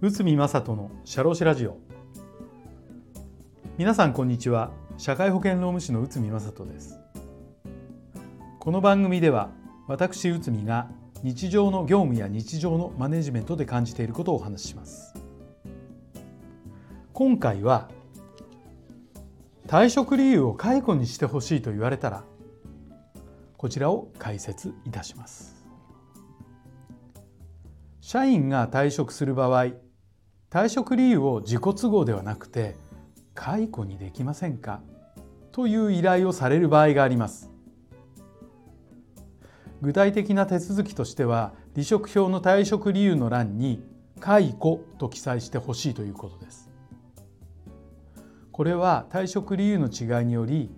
内海正人の社労士ラジオ。皆さんこんにちは。社会保険労務士の内海正人です。この番組では私内海が日常の業務や日常のマネジメントで感じていることをお話しします。今回は退職理由を解雇にしてほしいと言われたらこちらを解説いたします。社員が退職する場合退職理由を自己都合ではなくて解雇にできませんか？という依頼をされる場合があります。具体的な手続きとしては離職票の退職理由の欄に解雇と記載してほしいということです。これは退職理由の違いにより、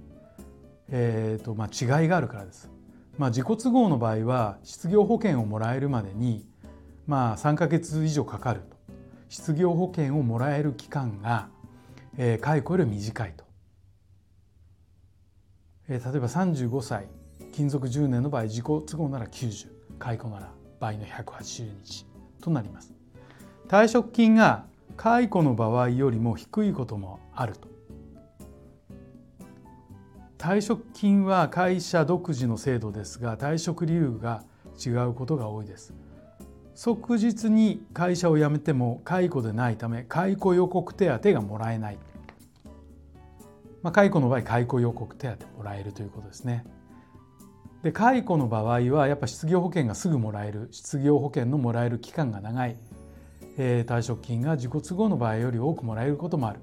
えーとまあ、違いがあるからです。まあ、自己都合の場合は失業保険をもらえるまでに、まあ、3か月以上かかると。失業保険をもらえる期間が、えー、解雇より短いと、えー、例えば35歳勤続10年の場合自己都合なら90解雇なら倍の180日となります。退職金が解雇の場合よりも低いこともあると。退職金は会社独自の制度ですが退職理由が違うことが多いです。即日に会社を辞めても解雇でないため解雇予告手当がもらえない、まあ、解雇の場合解雇予告手当もらえるということですね。で解雇の場合はやっぱ失業保険がすぐもらえる失業保険のもらえる期間が長い。えー、退職金が自己都合の場合より多くもらえることもある。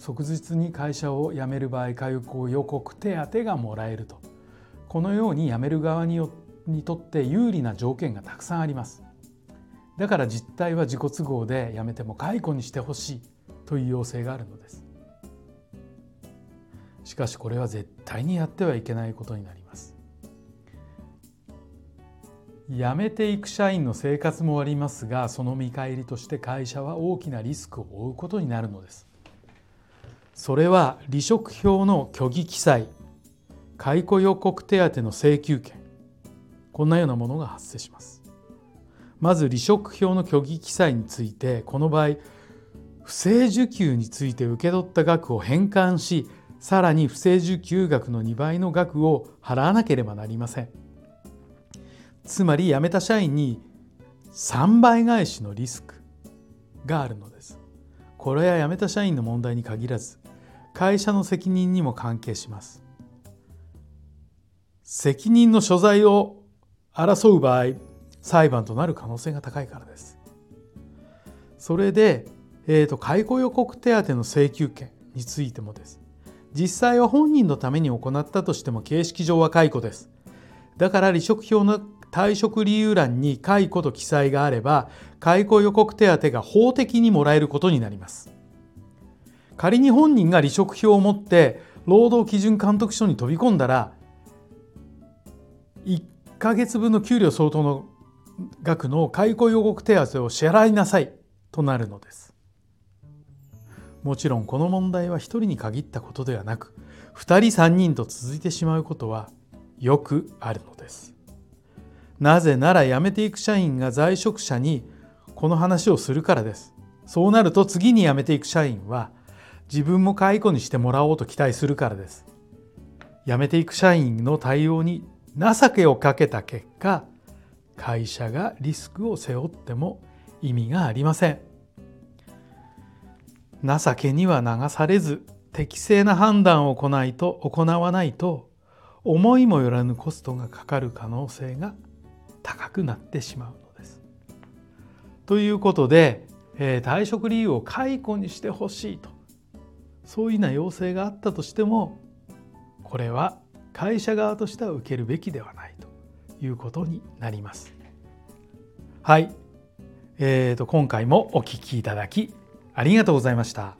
即日に会社を辞める場合解雇予告手当がもらえると。このように辞める側によにとって有利な条件がたくさんあります。だから実態は自己都合で辞めても解雇にしてほしいという要請があるのです。しかしこれは絶対にやってはいけないことになります。辞めていく社員の生活もありますがその見返りとして会社は大きなリスクを負うことになるのです。それは離職票の虚偽記載解雇予告手当の請求権こんなようなものが発生しますまず離職票の虚偽記載についてこの場合不正受給について受け取った額を返還しさらに不正受給額の2倍の額を払わなければなりませんつまり辞めた社員に3倍返しのリスクがあるのです。これは辞めた社員の問題に限らず会社の責任にも関係します。責任の所在を争う場合裁判となる可能性が高いからです。それで、えーと、解雇予告手当の請求権についてもです。実際は本人のために行ったとしても形式上は解雇です。だから離職票の退職理由欄に解雇と記載があれば解雇予告手当が法的にもらえることになります仮に本人が離職票を持って労働基準監督署に飛び込んだら1ヶ月分の給料相当の額の解雇予告手当を支払いなさいとなるのですもちろんこの問題は1人に限ったことではなく2人3人と続いてしまうことはよくあるのですなぜなら辞めていく社員が在職者にこの話をするからです。そうなると次に辞めていく社員は自分も解雇にしてもらおうと期待するからです。辞めていく社員の対応に情けをかけた結果会社がリスクを背負っても意味がありません。情けには流されず適正な判断を行いと行わないと思いもよらぬコストがかかる可能性が高くなってしまうのです。ということで、えー、退職理由を解雇にしてほしいとそういうな要請があったとしてもこれは会社側としては受けるべきではないということになります。はい、えーと、今回もお聴きいただきありがとうございました。